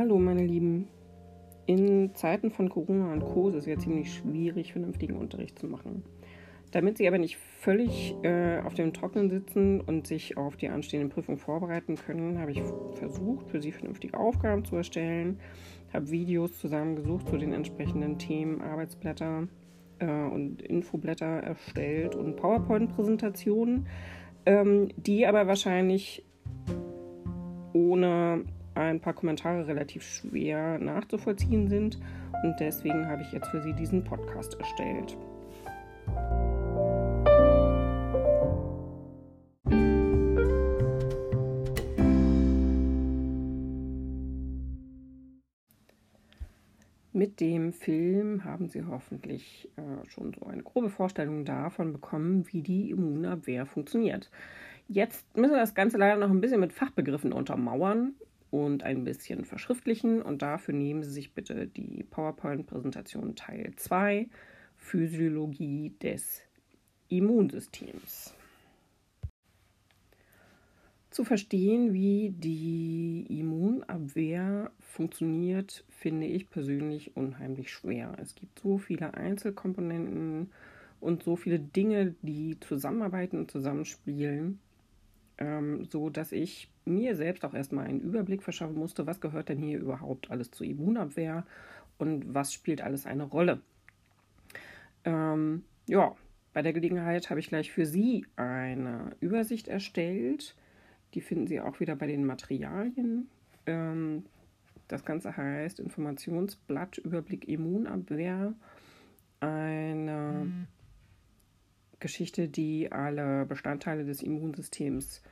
Hallo meine Lieben. In Zeiten von Corona und Co. ist es ja ziemlich schwierig, vernünftigen Unterricht zu machen. Damit Sie aber nicht völlig äh, auf dem Trockenen sitzen und sich auf die anstehenden Prüfungen vorbereiten können, habe ich versucht, für Sie vernünftige Aufgaben zu erstellen, habe Videos zusammengesucht zu den entsprechenden Themen, Arbeitsblätter äh, und Infoblätter erstellt und PowerPoint-Präsentationen, ähm, die aber wahrscheinlich ohne ein paar Kommentare relativ schwer nachzuvollziehen sind. Und deswegen habe ich jetzt für Sie diesen Podcast erstellt. Mit dem Film haben Sie hoffentlich äh, schon so eine grobe Vorstellung davon bekommen, wie die Immunabwehr funktioniert. Jetzt müssen wir das Ganze leider noch ein bisschen mit Fachbegriffen untermauern und ein bisschen verschriftlichen. Und dafür nehmen Sie sich bitte die PowerPoint-Präsentation Teil 2, Physiologie des Immunsystems. Zu verstehen, wie die Immunabwehr funktioniert, finde ich persönlich unheimlich schwer. Es gibt so viele Einzelkomponenten und so viele Dinge, die zusammenarbeiten und zusammenspielen, ähm, so dass ich mir selbst auch erstmal einen Überblick verschaffen musste, was gehört denn hier überhaupt alles zur Immunabwehr und was spielt alles eine Rolle. Ähm, ja, bei der Gelegenheit habe ich gleich für Sie eine Übersicht erstellt. Die finden Sie auch wieder bei den Materialien. Ähm, das Ganze heißt Informationsblatt Überblick Immunabwehr. Eine mhm. Geschichte, die alle Bestandteile des Immunsystems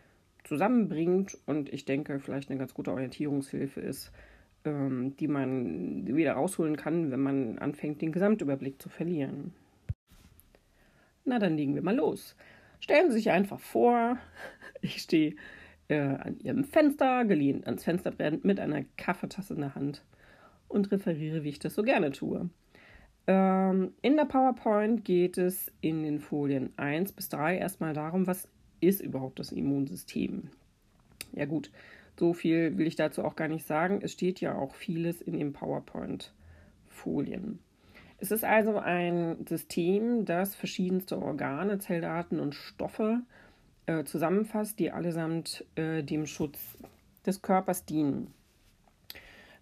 zusammenbringt und ich denke, vielleicht eine ganz gute Orientierungshilfe ist, ähm, die man wieder rausholen kann, wenn man anfängt, den Gesamtüberblick zu verlieren. Na, dann legen wir mal los. Stellen Sie sich einfach vor, ich stehe äh, an Ihrem Fenster, gelehnt ans Fensterbrett mit einer Kaffeetasse in der Hand und referiere, wie ich das so gerne tue. Ähm, in der PowerPoint geht es in den Folien 1 bis 3 erstmal darum, was ist überhaupt das Immunsystem? Ja gut, so viel will ich dazu auch gar nicht sagen. Es steht ja auch vieles in den PowerPoint-Folien. Es ist also ein System, das verschiedenste Organe, Zelldaten und Stoffe äh, zusammenfasst, die allesamt äh, dem Schutz des Körpers dienen.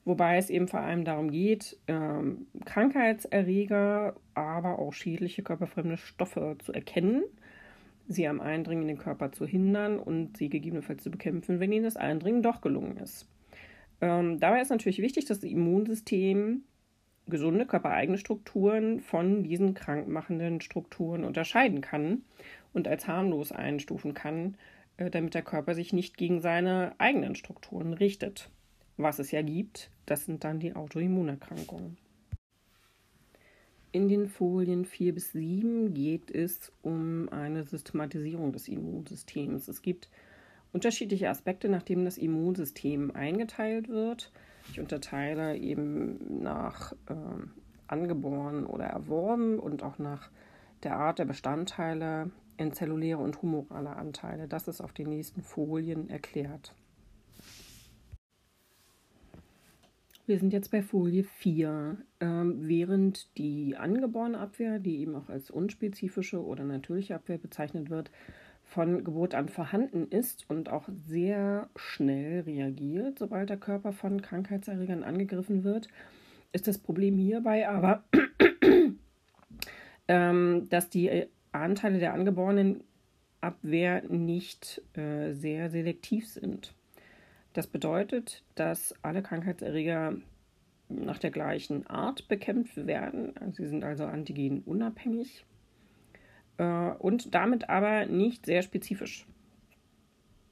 Wobei es eben vor allem darum geht, ähm, Krankheitserreger, aber auch schädliche körperfremde Stoffe zu erkennen sie am Eindringen in den Körper zu hindern und sie gegebenenfalls zu bekämpfen, wenn ihnen das Eindringen doch gelungen ist. Ähm, dabei ist natürlich wichtig, dass das Immunsystem gesunde körpereigene Strukturen von diesen krankmachenden Strukturen unterscheiden kann und als harmlos einstufen kann, äh, damit der Körper sich nicht gegen seine eigenen Strukturen richtet. Was es ja gibt, das sind dann die Autoimmunerkrankungen. In den Folien 4 bis 7 geht es um eine Systematisierung des Immunsystems. Es gibt unterschiedliche Aspekte, nachdem das Immunsystem eingeteilt wird. Ich unterteile eben nach äh, angeboren oder erworben und auch nach der Art der Bestandteile in zelluläre und humorale Anteile. Das ist auf den nächsten Folien erklärt. Wir sind jetzt bei Folie 4. Ähm, während die angeborene Abwehr, die eben auch als unspezifische oder natürliche Abwehr bezeichnet wird, von Geburt an vorhanden ist und auch sehr schnell reagiert, sobald der Körper von Krankheitserregern angegriffen wird, ist das Problem hierbei aber, ähm, dass die Anteile der angeborenen Abwehr nicht äh, sehr selektiv sind. Das bedeutet, dass alle Krankheitserreger nach der gleichen Art bekämpft werden. Sie sind also antigenunabhängig äh, und damit aber nicht sehr spezifisch.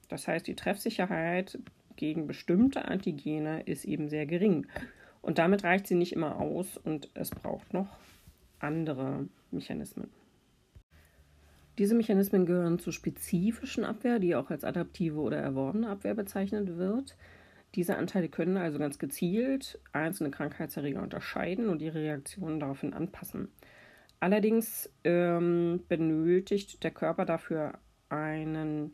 Das heißt, die Treffsicherheit gegen bestimmte Antigene ist eben sehr gering. Und damit reicht sie nicht immer aus und es braucht noch andere Mechanismen. Diese Mechanismen gehören zur spezifischen Abwehr, die auch als adaptive oder erworbene Abwehr bezeichnet wird. Diese Anteile können also ganz gezielt einzelne Krankheitserreger unterscheiden und ihre Reaktionen daraufhin anpassen. Allerdings ähm, benötigt der Körper dafür einen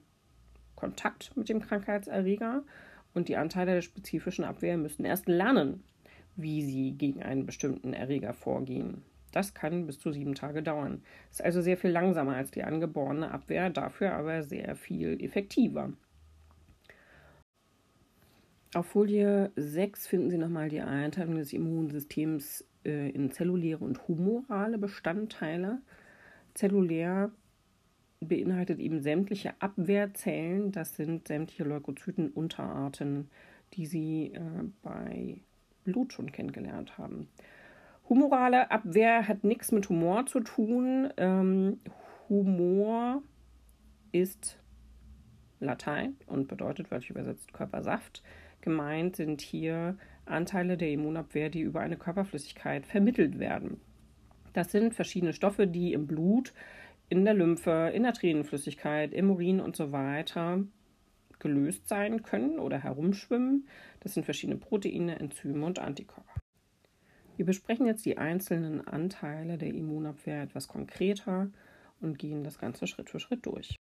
Kontakt mit dem Krankheitserreger Und die Anteile der spezifischen Abwehr müssen erst lernen, wie sie gegen einen bestimmten Erreger vorgehen. Das kann bis zu sieben Tage dauern. Ist also sehr viel langsamer als die angeborene Abwehr, dafür aber sehr viel effektiver. Auf Folie 6 finden Sie nochmal die Einteilung des Immunsystems äh, in zelluläre und humorale Bestandteile. Zellulär beinhaltet eben sämtliche Abwehrzellen, das sind sämtliche Leukozytenunterarten, die Sie äh, bei Blut schon kennengelernt haben. Humorale Abwehr hat nichts mit Humor zu tun. Ähm, Humor ist Latein und bedeutet wörtlich übersetzt Körpersaft. Gemeint sind hier Anteile der Immunabwehr, die über eine Körperflüssigkeit vermittelt werden. Das sind verschiedene Stoffe, die im Blut, in der Lymphe, in der Tränenflüssigkeit, im Urin und so weiter gelöst sein können oder herumschwimmen. Das sind verschiedene Proteine, Enzyme und Antikörper. Wir besprechen jetzt die einzelnen Anteile der Immunabwehr etwas konkreter und gehen das Ganze Schritt für Schritt durch.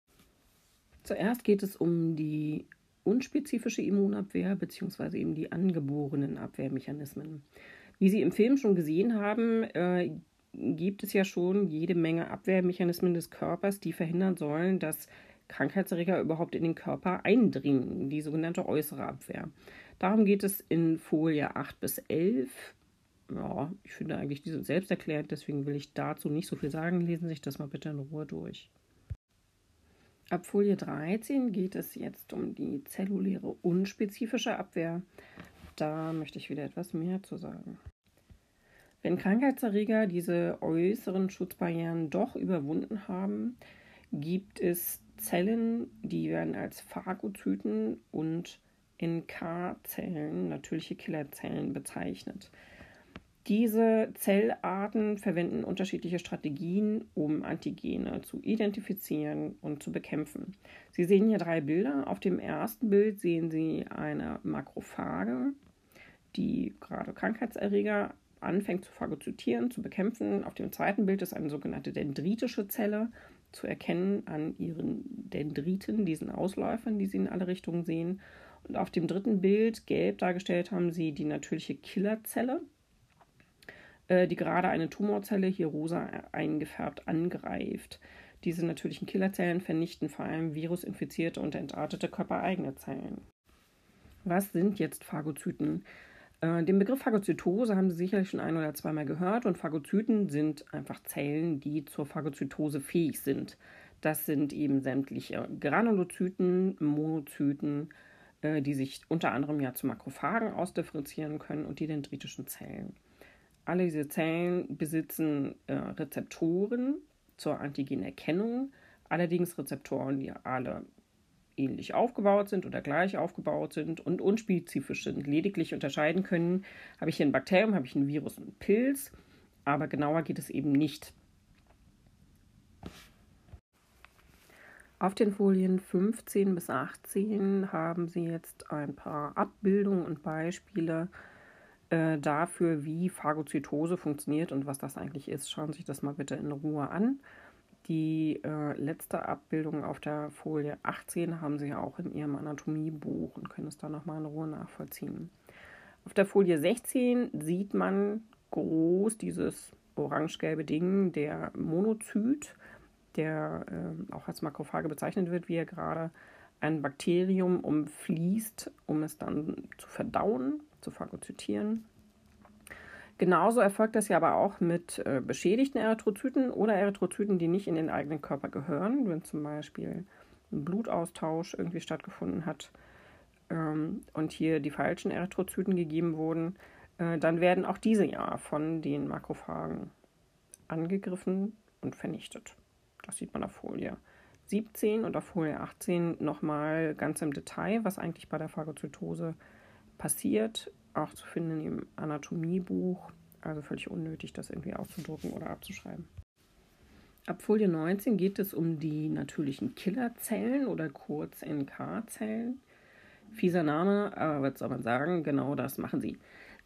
Zuerst geht es um die unspezifische Immunabwehr bzw. eben die angeborenen Abwehrmechanismen. Wie Sie im Film schon gesehen haben, äh, gibt es ja schon jede Menge Abwehrmechanismen des Körpers, die verhindern sollen, dass Krankheitserreger überhaupt in den Körper eindringen, die sogenannte äußere Abwehr. Darum geht es in Folie 8 bis 11. Ja, ich finde eigentlich, die sind selbsterklärend, deswegen will ich dazu nicht so viel sagen. Lesen Sie sich das mal bitte in Ruhe durch. Ab Folie 13 geht es jetzt um die zelluläre unspezifische Abwehr. Da möchte ich wieder etwas mehr zu sagen. Wenn Krankheitserreger diese äußeren Schutzbarrieren doch überwunden haben, gibt es Zellen, die werden als Phagozyten und NK-Zellen, natürliche Killerzellen, bezeichnet. Diese Zellarten verwenden unterschiedliche Strategien, um Antigene zu identifizieren und zu bekämpfen. Sie sehen hier drei Bilder. Auf dem ersten Bild sehen Sie eine Makrophage, die gerade Krankheitserreger anfängt zu phagozytieren, zu bekämpfen. Auf dem zweiten Bild ist eine sogenannte dendritische Zelle zu erkennen an ihren Dendriten, diesen Ausläufern, die Sie in alle Richtungen sehen. Und auf dem dritten Bild, gelb dargestellt, haben Sie die natürliche Killerzelle, die gerade eine Tumorzelle, hier rosa eingefärbt, angreift. Diese natürlichen Killerzellen vernichten vor allem virusinfizierte und entartete körpereigene Zellen. Was sind jetzt Phagozyten? Äh, den Begriff Phagozytose haben Sie sicherlich schon ein oder zweimal gehört und Phagozyten sind einfach Zellen, die zur Phagozytose fähig sind. Das sind eben sämtliche Granulozyten, Monozyten, äh, die sich unter anderem ja zu Makrophagen ausdifferenzieren können und die dendritischen Zellen. Alle diese Zellen besitzen äh, Rezeptoren zur Antigenerkennung, allerdings Rezeptoren, die alle ähnlich aufgebaut sind oder gleich aufgebaut sind und unspezifisch sind. Lediglich unterscheiden können, habe ich hier ein Bakterium, habe ich ein Virus und einen Pilz, aber genauer geht es eben nicht. Auf den Folien 15 bis 18 haben Sie jetzt ein paar Abbildungen und Beispiele äh, dafür, wie Phagozytose funktioniert und was das eigentlich ist. Schauen Sie sich das mal bitte in Ruhe an. Die äh, letzte Abbildung auf der Folie 18 haben Sie auch in Ihrem Anatomiebuch und können es da nochmal in Ruhe nachvollziehen. Auf der Folie 16 sieht man groß dieses orange-gelbe Ding, der Monozyt, der äh, auch als Makrophage bezeichnet wird, wie er gerade ein Bakterium umfließt, um es dann zu verdauen zu phagozytieren. Genauso erfolgt das ja aber auch mit äh, beschädigten Erythrozyten oder Erythrozyten, die nicht in den eigenen Körper gehören, wenn zum Beispiel ein Blutaustausch irgendwie stattgefunden hat ähm, und hier die falschen Erythrozyten gegeben wurden, äh, dann werden auch diese ja von den Makrophagen angegriffen und vernichtet. Das sieht man auf Folie 17 und auf Folie 18 nochmal ganz im Detail, was eigentlich bei der Phagozytose passiert passiert, auch zu finden im Anatomiebuch. Also völlig unnötig, das irgendwie auszudrucken oder abzuschreiben. Ab Folie 19 geht es um die natürlichen Killerzellen oder kurz NK-Zellen. Fieser Name, aber was soll man sagen? Genau das machen sie.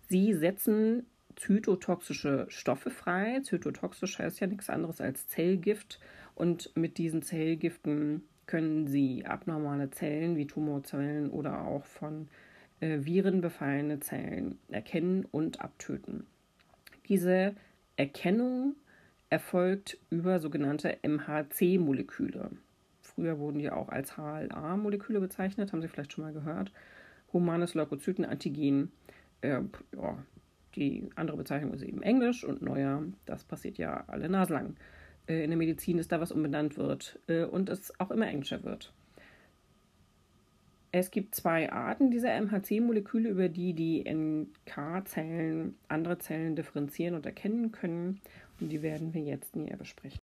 Sie setzen zytotoxische Stoffe frei. Zytotoxisch heißt ja nichts anderes als Zellgift. Und mit diesen Zellgiften können sie abnormale Zellen wie Tumorzellen oder auch von virenbefallene Zellen erkennen und abtöten. Diese Erkennung erfolgt über sogenannte MHC-Moleküle. Früher wurden die auch als HLA-Moleküle bezeichnet, haben Sie vielleicht schon mal gehört. Humanes Leukozyten-Antigen. Äh, ja, die andere Bezeichnung ist eben Englisch und neuer, das passiert ja alle naslang. Äh, in der Medizin ist da was umbenannt wird äh, und es auch immer englischer wird. Es gibt zwei Arten dieser MHC-Moleküle, über die die NK-Zellen andere Zellen differenzieren und erkennen können. Und die werden wir jetzt näher besprechen.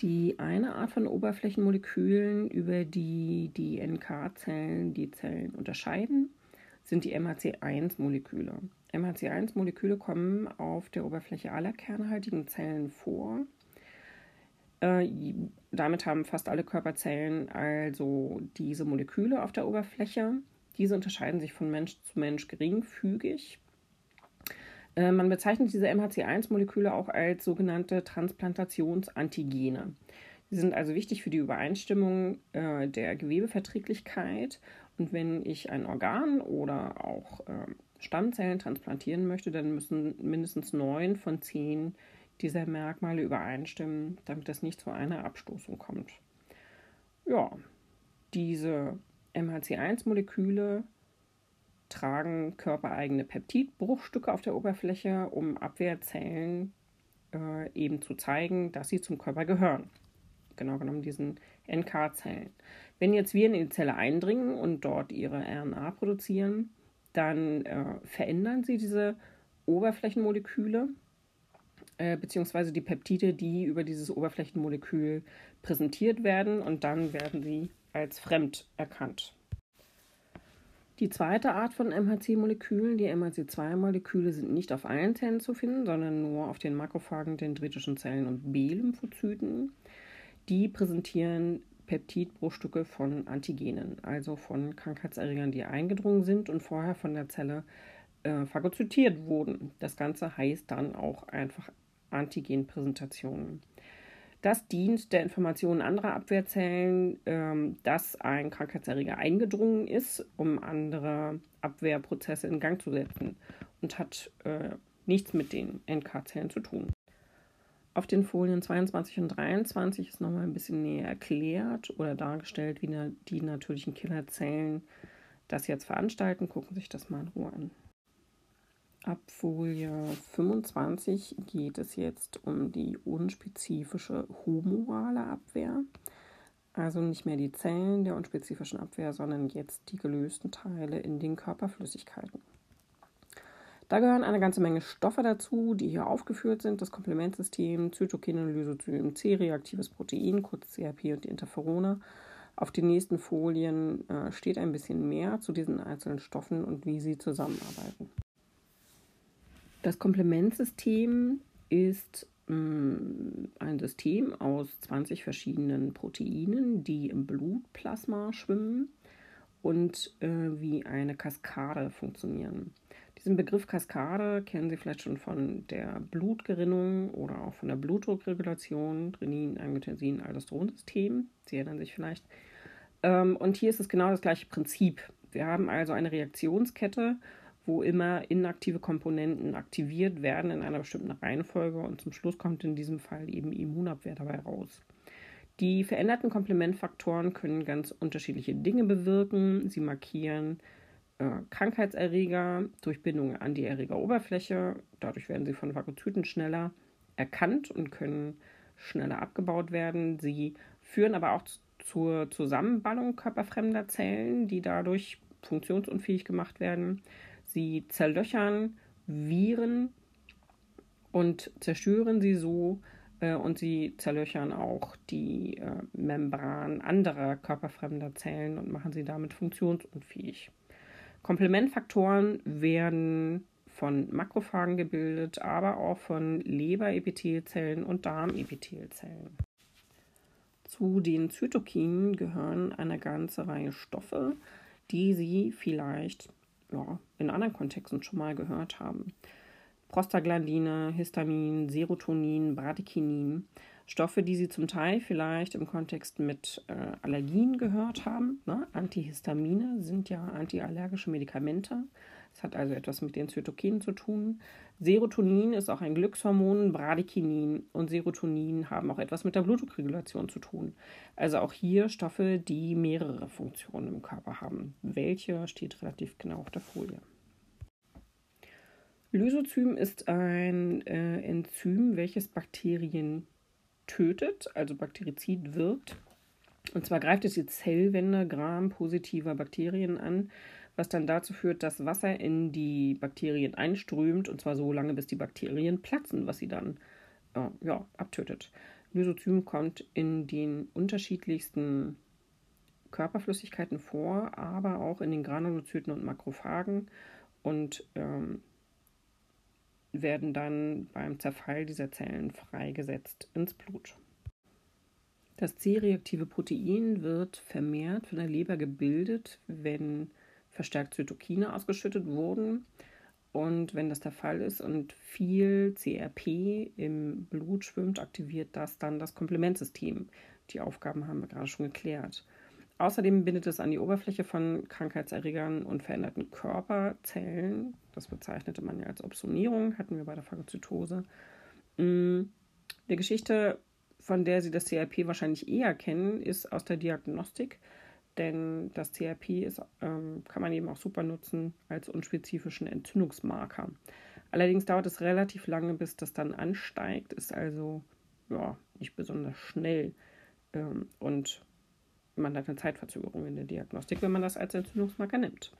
Die eine Art von Oberflächenmolekülen, über die die NK-Zellen die Zellen unterscheiden, sind die MHC1-Moleküle. MHC1-Moleküle kommen auf der Oberfläche aller kernhaltigen Zellen vor. Äh, damit haben fast alle Körperzellen also diese Moleküle auf der Oberfläche. Diese unterscheiden sich von Mensch zu Mensch geringfügig. Äh, man bezeichnet diese MHC1-Moleküle auch als sogenannte Transplantationsantigene. Sie sind also wichtig für die Übereinstimmung äh, der Gewebeverträglichkeit. Und wenn ich ein Organ oder auch äh, Stammzellen transplantieren möchte, dann müssen mindestens neun von zehn dieser Merkmale übereinstimmen, damit es nicht zu einer Abstoßung kommt. Ja, diese MHC1-Moleküle tragen körpereigene Peptidbruchstücke auf der Oberfläche, um Abwehrzellen äh, eben zu zeigen, dass sie zum Körper gehören. Genau genommen diesen NK-Zellen. Wenn jetzt Viren in die Zelle eindringen und dort ihre RNA produzieren, dann äh, verändern sie diese Oberflächenmoleküle äh, beziehungsweise die Peptide, die über dieses Oberflächenmolekül präsentiert werden und dann werden sie als fremd erkannt. Die zweite Art von MHC-Molekülen, die MHC2-Moleküle, sind nicht auf allen Zellen zu finden, sondern nur auf den Makrophagen, dendritischen Zellen und B-Lymphozyten. Die präsentieren Peptidbruchstücke von Antigenen, also von Krankheitserregern, die eingedrungen sind und vorher von der Zelle äh, phagozytiert wurden. Das Ganze heißt dann auch einfach Antigenpräsentationen. Das dient der Information anderer Abwehrzellen, ähm, dass ein Krankheitserreger eingedrungen ist, um andere Abwehrprozesse in Gang zu setzen und hat äh, nichts mit den NK-Zellen zu tun. Auf den Folien 22 und 23 ist nochmal ein bisschen näher erklärt oder dargestellt, wie die natürlichen Killerzellen das jetzt veranstalten. Gucken Sie sich das mal in Ruhe an. Ab Folie 25 geht es jetzt um die unspezifische humorale Abwehr. Also nicht mehr die Zellen der unspezifischen Abwehr, sondern jetzt die gelösten Teile in den Körperflüssigkeiten. Da gehören eine ganze Menge Stoffe dazu, die hier aufgeführt sind. Das Komplementsystem, Zytokine, Lysozym, C-reaktives Protein, kurz CRP und die Interferone. Auf den nächsten Folien äh, steht ein bisschen mehr zu diesen einzelnen Stoffen und wie sie zusammenarbeiten. Das Komplementsystem ist mm, ein System aus 20 verschiedenen Proteinen, die im Blutplasma schwimmen und äh, wie eine Kaskade funktionieren. Diesen Begriff Kaskade kennen Sie vielleicht schon von der Blutgerinnung oder auch von der Blutdruckregulation, Renin, Angiotensin, Aldosteronsystem. Sie erinnern sich vielleicht. Ähm, und hier ist es genau das gleiche Prinzip. Wir haben also eine Reaktionskette wo immer inaktive Komponenten aktiviert werden in einer bestimmten Reihenfolge und zum Schluss kommt in diesem Fall eben Immunabwehr dabei raus. Die veränderten Komplementfaktoren können ganz unterschiedliche Dinge bewirken. Sie markieren äh, Krankheitserreger durch Bindung an die Erregeroberfläche. Dadurch werden sie von Phagozyten schneller erkannt und können schneller abgebaut werden. Sie führen aber auch zur Zusammenballung körperfremder Zellen, die dadurch funktionsunfähig gemacht werden. Sie zerlöchern Viren und zerstören sie so äh, und sie zerlöchern auch die äh, Membran anderer körperfremder Zellen und machen sie damit funktionsunfähig. Komplementfaktoren werden von Makrophagen gebildet, aber auch von Leberepithelzellen und Darmepithelzellen. Zu den Zytokinen gehören eine ganze Reihe Stoffe, die Sie vielleicht ja, in anderen Kontexten schon mal gehört haben. Prostaglandine, Histamin, Serotonin, Bradykinin. Stoffe, die Sie zum Teil vielleicht im Kontext mit äh, Allergien gehört haben. Ne? Antihistamine sind ja antiallergische Medikamente. Das hat also etwas mit den Zytokinen zu tun. Serotonin ist auch ein Glückshormon, Bradykinin und Serotonin haben auch etwas mit der Blutdruckregulation zu tun. Also auch hier Stoffe, die mehrere Funktionen im Körper haben. Welche steht relativ genau auf der Folie. Lysozym ist ein äh, Enzym, welches Bakterien tötet, also Bakterizid wirkt. Und zwar greift es die Zellwände gram-positiver Bakterien an, was dann dazu führt, dass Wasser in die Bakterien einströmt und zwar so lange, bis die Bakterien platzen, was sie dann äh, ja, abtötet. Lysozym kommt in den unterschiedlichsten Körperflüssigkeiten vor, aber auch in den Granulozyten und Makrophagen und ähm, werden dann beim Zerfall dieser Zellen freigesetzt ins Blut. Das C-reaktive Protein wird vermehrt von der Leber gebildet, wenn verstärkt Zytokine ausgeschüttet wurden. Und wenn das der Fall ist und viel CRP im Blut schwimmt, aktiviert das dann das Komplementsystem. Die Aufgaben haben wir gerade schon geklärt. Außerdem bindet es an die Oberfläche von Krankheitserregern und veränderten Körperzellen. Das bezeichnete man ja als Opsonierung, hatten wir bei der Phagozytose. Mm, die Geschichte, von der Sie das CRP wahrscheinlich eher kennen, ist aus der Diagnostik, denn das CRP ist, ähm, kann man eben auch super nutzen als unspezifischen Entzündungsmarker. Allerdings dauert es relativ lange, bis das dann ansteigt, ist also ja, nicht besonders schnell. Ähm, und man hat eine Zeitverzögerung in der Diagnostik, wenn man das als Entzündungsmarker nimmt.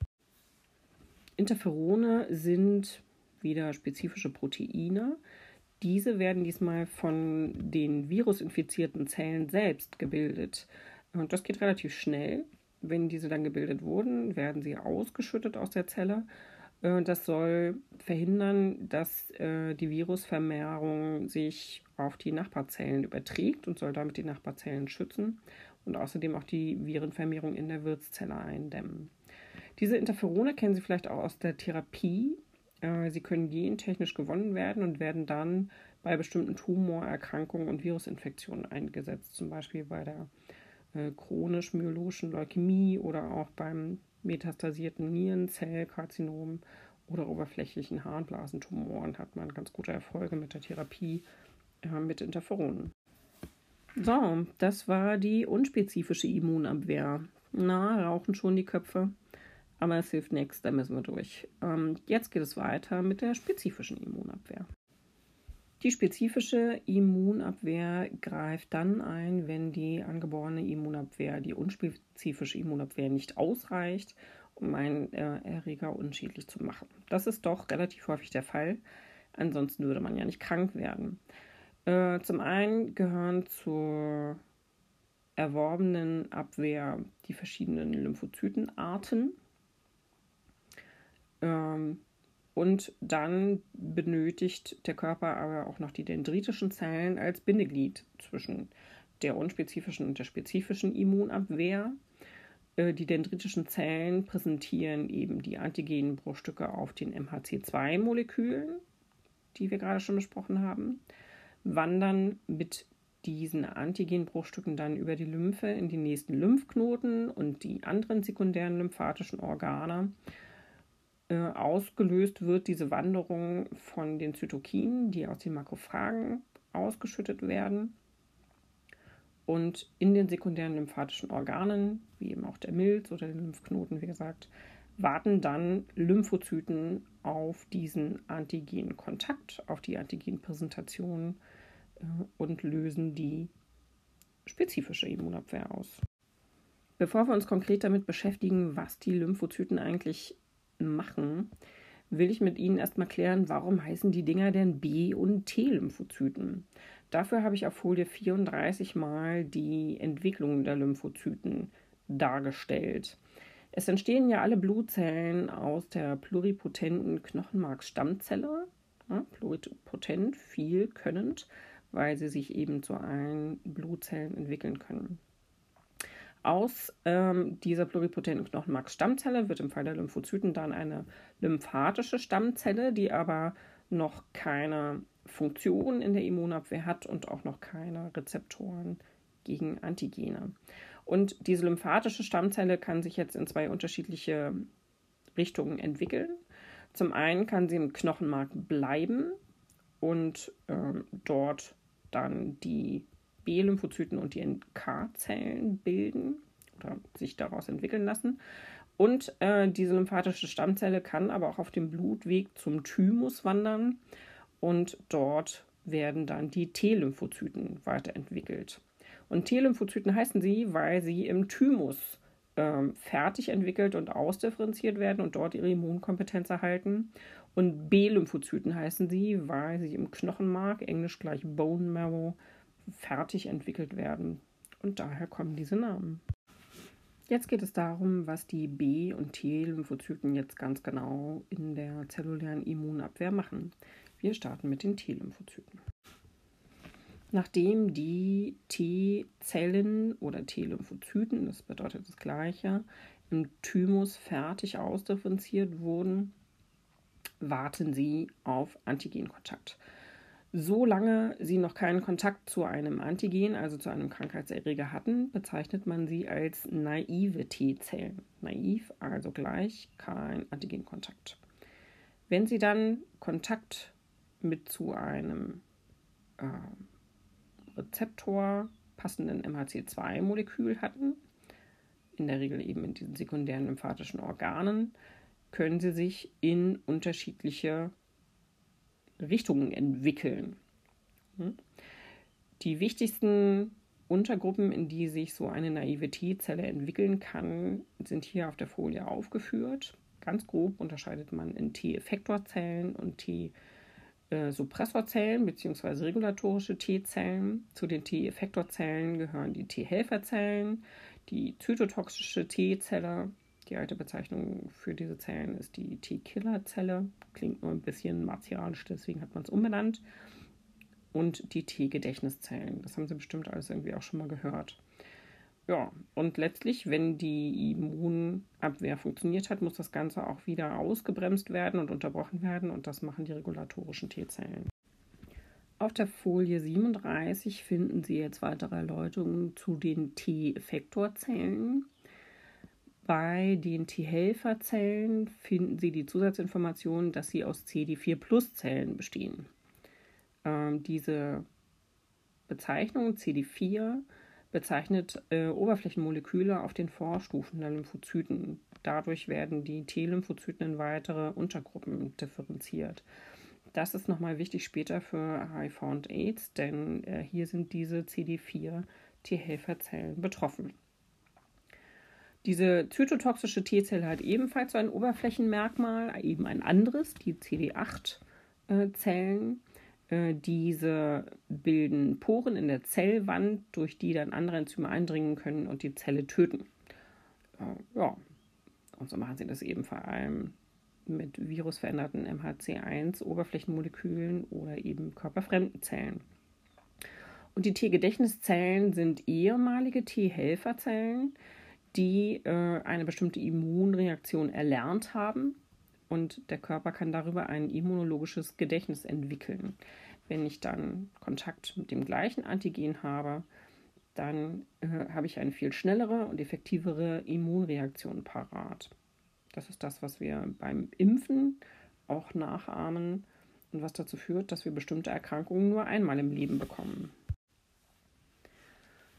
Interferone sind wieder spezifische Proteine. Diese werden diesmal von den virusinfizierten Zellen selbst gebildet. Und das geht relativ schnell. Wenn diese dann gebildet wurden, werden sie ausgeschüttet aus der Zelle. Äh, das soll verhindern, dass äh, die Virusvermehrung sich auf die Nachbarzellen überträgt und soll damit die Nachbarzellen schützen und außerdem auch die Virenvermehrung in der Wirtszelle eindämmen. Diese Interferone kennen Sie vielleicht auch aus der Therapie. Äh, sie können gentechnisch gewonnen werden und werden dann bei bestimmten Tumorerkrankungen und Virusinfektionen eingesetzt, zum Beispiel bei der äh, chronisch-myologischen Leukämie oder auch beim metastasierten Nierenzellkarzinom oder oberflächlichen Harnblasentumoren hat man ganz gute Erfolge mit der Therapie äh, mit Interferonen. So, das war die unspezifische Immunabwehr. Na, rauchen schon die Köpfe. Aber es hilft nichts, da müssen wir durch. Ähm, jetzt geht es weiter mit der spezifischen Immunabwehr. Die spezifische Immunabwehr greift dann ein, wenn die angeborene Immunabwehr, die unspezifische Immunabwehr nicht ausreicht, um einen äh, Erreger unschädlich zu machen. Das ist doch relativ häufig der Fall. Ansonsten würde man ja nicht krank werden. Äh, zum einen gehören zur erworbenen Abwehr die verschiedenen Lymphozytenarten. Ähm, und dann benötigt der Körper aber auch noch die dendritischen Zellen als Bindeglied zwischen der unspezifischen und der spezifischen Immunabwehr. Äh, die dendritischen Zellen präsentieren eben die antigenen Bruchstücke auf den MHC2-Molekülen, die wir gerade schon besprochen haben wandern mit diesen Antigenbruchstücken dann über die Lymphe in die nächsten Lymphknoten und die anderen sekundären lymphatischen Organe. Äh, ausgelöst wird diese Wanderung von den Zytokinen, die aus den Makrophagen ausgeschüttet werden. Und in den sekundären lymphatischen Organen, wie eben auch der Milz oder den Lymphknoten, wie gesagt, warten dann Lymphozyten auf diesen Antigenkontakt, auf die Antigenpräsentation äh, und lösen die spezifische Immunabwehr aus. Bevor wir uns konkret damit beschäftigen, was die Lymphozyten eigentlich machen, will ich mit Ihnen erstmal klären, warum heißen die Dinger denn B- und T-Lymphozyten? Dafür habe ich auf Folie 34 mal die Entwicklung der Lymphozyten dargestellt. Es entstehen ja alle Blutzellen aus der pluripotenten Knochenmarksstammzelle, ja, pluripotent, viel könnend, weil sie sich eben zu allen Blutzellen entwickeln können. Aus ähm, dieser pluripotenten Knochenmarksstammzelle wird im Fall der Lymphozyten dann eine lymphatische Stammzelle, die aber noch keine Funktion in der Immunabwehr hat und auch noch keine Rezeptoren gegen Antigene. Und diese lymphatische Stammzelle kann sich jetzt in zwei unterschiedliche Richtungen entwickeln. Zum einen kann sie im Knochenmark bleiben und ähm, dort dann die B-Lymphozyten und die NK-Zellen bilden oder sich daraus entwickeln lassen. Und äh, diese lymphatische Stammzelle kann aber auch auf dem Blutweg zum Thymus wandern und dort werden dann die T-Lymphozyten weiterentwickelt. Und T-Lymphozyten heißen sie, weil sie im Thymus ähm, fertig entwickelt und ausdifferenziert werden und dort ihre Immunkompetenz erhalten. Und B-Lymphozyten heißen sie, weil sie im Knochenmark, englisch gleich Bone Marrow, fertig entwickelt werden. Und daher kommen diese Namen. Jetzt geht es darum, was die B- und T-Lymphozyten jetzt ganz genau in der zellulären Immunabwehr machen. Wir starten mit den T-Lymphozyten. Nachdem die T-Zellen oder T-Lymphozyten, das bedeutet das gleiche, im Thymus fertig ausdifferenziert wurden, warten sie auf Antigenkontakt. Solange sie noch keinen Kontakt zu einem Antigen, also zu einem Krankheitserreger hatten, bezeichnet man sie als naive T-Zellen. Naiv, also gleich kein Antigenkontakt. Wenn sie dann Kontakt mit zu einem äh, Rezeptor passenden MHC2-Molekül hatten, in der Regel eben in diesen sekundären lymphatischen Organen, können sie sich in unterschiedliche Richtungen entwickeln. Hm? Die wichtigsten Untergruppen, in die sich so eine naive T-Zelle entwickeln kann, sind hier auf der Folie aufgeführt. Ganz grob unterscheidet man in T-Effektorzellen und T-Suppressorzellen bzw. regulatorische T-Zellen. Zu den T-Effektorzellen gehören die T-Helferzellen, die zytotoxische T-Zelle, die alte Bezeichnung für diese Zellen ist die T-Killer-Zelle. Klingt nur ein bisschen martialisch, deswegen hat man es umbenannt. Und die T-Gedächtniszellen. Das haben Sie bestimmt alles irgendwie auch schon mal gehört. Ja, und letztlich, wenn die Immunabwehr funktioniert hat, muss das Ganze auch wieder ausgebremst werden und unterbrochen werden. Und das machen die regulatorischen T-Zellen. Auf der Folie 37 finden Sie jetzt weitere Erläuterungen zu den T-Effektorzellen. Bei den T-Helferzellen finden Sie die Zusatzinformation, dass sie aus CD4-Plus-Zellen bestehen. Ähm, diese Bezeichnung CD4 bezeichnet äh, Oberflächenmoleküle auf den Vorstufen der Lymphozyten. Dadurch werden die T-Lymphozyten in weitere Untergruppen differenziert. Das ist nochmal wichtig später für HIV und AIDS, denn äh, hier sind diese CD4 T-Helferzellen betroffen. Diese zytotoxische T-Zelle hat ebenfalls so ein Oberflächenmerkmal, eben ein anderes, die CD8-Zellen. Äh, diese bilden Poren in der Zellwand, durch die dann andere Enzyme eindringen können und die Zelle töten. Äh, ja, und so machen sie das eben vor allem mit virusveränderten MHC1-Oberflächenmolekülen oder eben körperfremden Zellen. Und die T-Gedächtniszellen sind ehemalige T-Helferzellen, die äh, eine bestimmte Immunreaktion erlernt haben und der Körper kann darüber ein immunologisches Gedächtnis entwickeln. Wenn ich dann Kontakt mit dem gleichen Antigen habe, dann äh, habe ich eine viel schnellere und effektivere Immunreaktion parat. Das ist das, was wir beim Impfen auch nachahmen und was dazu führt, dass wir bestimmte Erkrankungen nur einmal im Leben bekommen.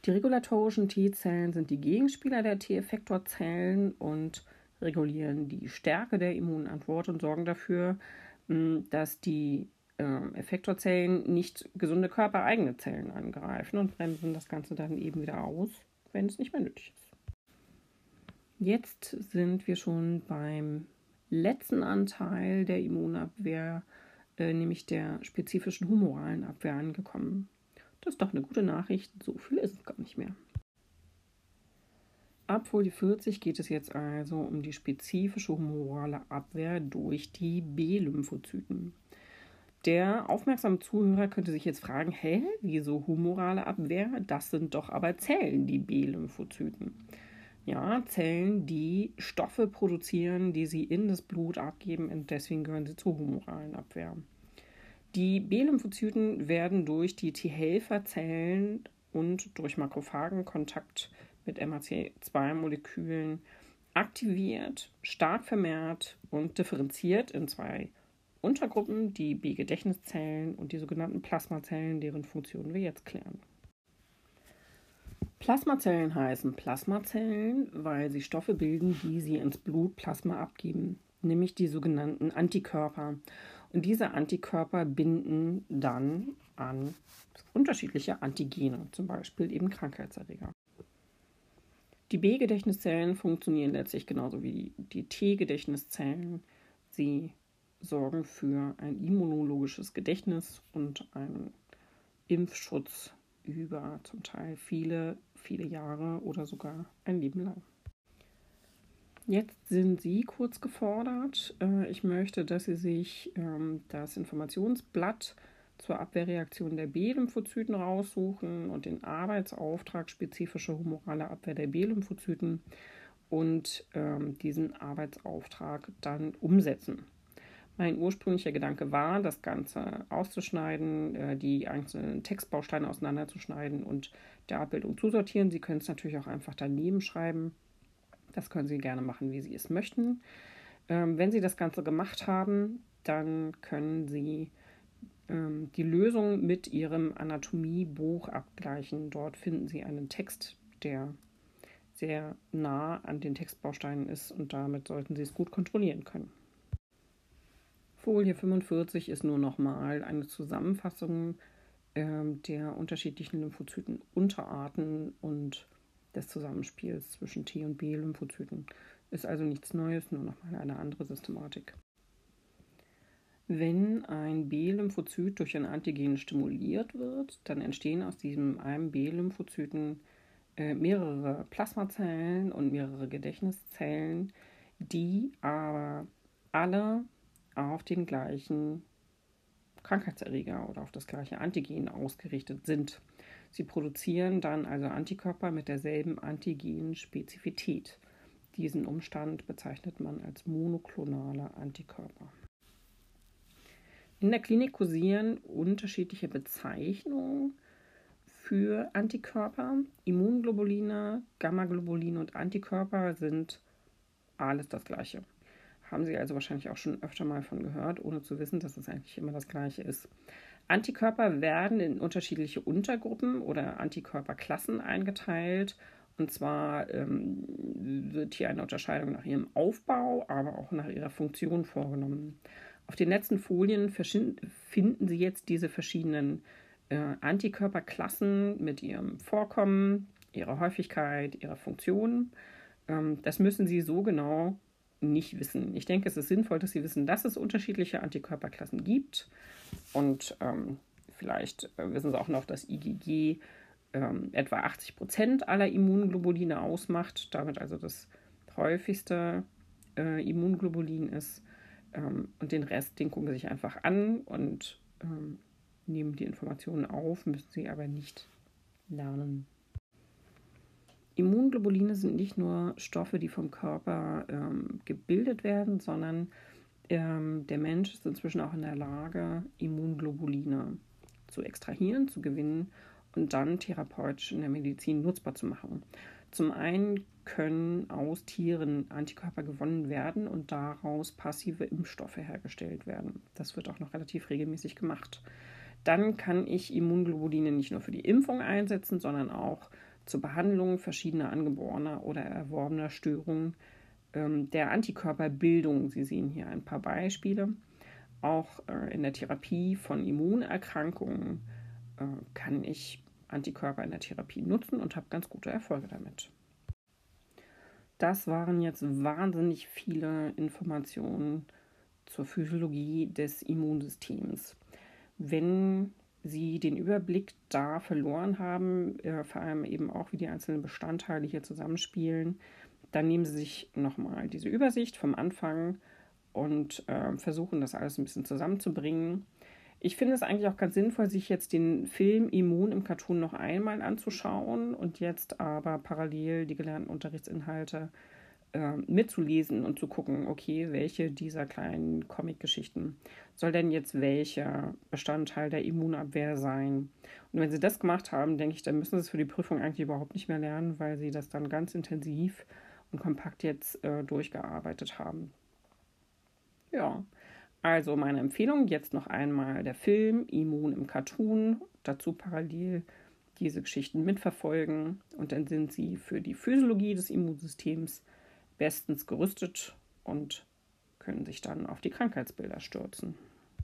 Die regulatorischen T-Zellen sind die Gegenspieler der T-Effektorzellen und regulieren die Stärke der Immunantwort und sorgen dafür, hm, dass die ähm, Effektorzellen nicht gesunde körpereigene Zellen angreifen und bremsen das Ganze dann eben wieder aus, wenn es nicht mehr nötig ist. Jetzt sind wir schon beim letzten Anteil der Immunabwehr, äh, nämlich der spezifischen humoralen Abwehr angekommen. Das ist doch eine gute Nachricht. So viel ist es gar nicht mehr. Ab Folie 40 geht es jetzt also um die spezifische humorale Abwehr durch die B-Lymphozyten. Der aufmerksame Zuhörer könnte sich jetzt fragen, hä, wieso humorale Abwehr? Das sind doch aber Zellen, die B-Lymphozyten. Ja, Zellen, die Stoffe produzieren, die sie in das Blut abgeben und deswegen gehören sie zur humoralen Abwehr. Die B-Lymphozyten werden durch die T-Helferzellen und durch Makrophagenkontakt mit MHC2-Molekülen aktiviert, stark vermehrt und differenziert in zwei Untergruppen, die B-Gedächtniszellen und die sogenannten Plasmazellen, deren Funktionen wir jetzt klären. Plasmazellen heißen Plasmazellen, weil sie Stoffe bilden, die sie ins Blutplasma abgeben, nämlich die sogenannten Antikörper. Und diese Antikörper binden dann an unterschiedliche Antigene, zum Beispiel eben Krankheitserreger. Die B-Gedächtniszellen funktionieren letztlich genauso wie die T-Gedächtniszellen. Sie sorgen für ein immunologisches Gedächtnis und einen Impfschutz über zum Teil viele, viele Jahre oder sogar ein Leben lang. Jetzt sind Sie kurz gefordert. Äh, ich möchte, dass Sie sich ähm, das Informationsblatt zur Abwehrreaktion der B-Lymphozyten raussuchen und den Arbeitsauftrag spezifische humorale Abwehr der B-Lymphozyten und ähm, diesen Arbeitsauftrag dann umsetzen. Mein ursprünglicher Gedanke war, das Ganze auszuschneiden, äh, die einzelnen Textbausteine auseinanderzuschneiden und der Abbildung zusortieren. Sie können es natürlich auch einfach daneben schreiben. Das können Sie gerne machen, wie Sie es möchten. Ähm, wenn Sie das Ganze gemacht haben, dann können Sie ähm, die Lösung mit Ihrem Anatomiebuch abgleichen. Dort finden Sie einen Text, der sehr nah an den Textbausteinen ist und damit sollten Sie es gut kontrollieren können. Folie 45 ist nur nochmal eine Zusammenfassung äh, der unterschiedlichen Lymphozyten-Unterarten und des Zusammenspiels zwischen T- und B-Lymphozyten. Ist also nichts Neues, nur nochmal eine andere Systematik. Wenn ein B-Lymphozyt durch ein Antigen stimuliert wird, dann entstehen aus diesem einem B-Lymphozyten äh, mehrere Plasmazellen und mehrere Gedächtniszellen, die aber alle auf den gleichen Krankheitserreger oder auf das gleiche Antigen ausgerichtet sind. Sie produzieren dann also Antikörper mit derselben Antigenspezifität. Diesen Umstand bezeichnet man als monoklonale Antikörper. In der Klinik kursieren unterschiedliche Bezeichnungen für Antikörper. Immunglobuline, Gammaglobuline und Antikörper sind alles das gleiche. Haben Sie also wahrscheinlich auch schon öfter mal von gehört, ohne zu wissen, dass es eigentlich immer das Gleiche ist. Antikörper werden in unterschiedliche Untergruppen oder Antikörperklassen eingeteilt. Und zwar ähm, wird hier eine Unterscheidung nach ihrem Aufbau, aber auch nach ihrer Funktion vorgenommen. Auf den letzten Folien finden Sie jetzt diese verschiedenen äh, Antikörperklassen mit ihrem Vorkommen, ihrer Häufigkeit, ihrer Funktion. Ähm, das müssen Sie so genau nicht wissen. Ich denke, es ist sinnvoll, dass Sie wissen, dass es unterschiedliche Antikörperklassen gibt. Und ähm, vielleicht äh, wissen Sie auch noch, dass IgG ähm, etwa 80 Prozent aller Immunglobuline ausmacht, damit also das häufigste äh, Immunglobulin ist. Ähm, und den Rest, den gucken Sie sich einfach an und ähm, nehmen die Informationen auf, müssen Sie aber nicht lernen. Immunglobuline sind nicht nur Stoffe, die vom Körper ähm, gebildet werden, sondern ähm, der Mensch ist inzwischen auch in der Lage, Immunglobuline zu extrahieren, zu gewinnen und dann therapeutisch in der Medizin nutzbar zu machen. Zum einen können aus Tieren Antikörper gewonnen werden und daraus passive Impfstoffe hergestellt werden. Das wird auch noch relativ regelmäßig gemacht. Dann kann ich Immunglobuline nicht nur für die Impfung einsetzen, sondern auch zur Behandlung verschiedener angeborener oder erworbener Störungen ähm, der Antikörperbildung. Sie sehen hier ein paar Beispiele. Auch äh, in der Therapie von Immunerkrankungen äh, kann ich Antikörper in der Therapie nutzen und habe ganz gute Erfolge damit. Das waren jetzt wahnsinnig viele Informationen zur Physiologie des Immunsystems. Wenn sie den Überblick da verloren haben, äh, vor allem eben auch, wie die einzelnen Bestandteile hier zusammenspielen, dann nehmen sie sich nochmal diese Übersicht vom Anfang und äh, versuchen das alles ein bisschen zusammenzubringen. Ich finde es eigentlich auch ganz sinnvoll, sich jetzt den Film Immun im Cartoon noch einmal anzuschauen und jetzt aber parallel die gelernten Unterrichtsinhalte äh, mitzulesen und zu gucken, okay, welche dieser kleinen Comic-Geschichten soll denn jetzt welcher Bestandteil der Immunabwehr sein. Und wenn sie das gemacht haben, denke ich, dann müssen sie es für die Prüfung eigentlich überhaupt nicht mehr lernen, weil sie das dann ganz intensiv und kompakt jetzt äh, durchgearbeitet haben. Ja, also meine Empfehlung jetzt noch einmal der Film Immun im Cartoon, dazu parallel diese Geschichten mitverfolgen und dann sind sie für die Physiologie des Immunsystems bestens gerüstet und können sich dann auf die Krankheitsbilder stürzen.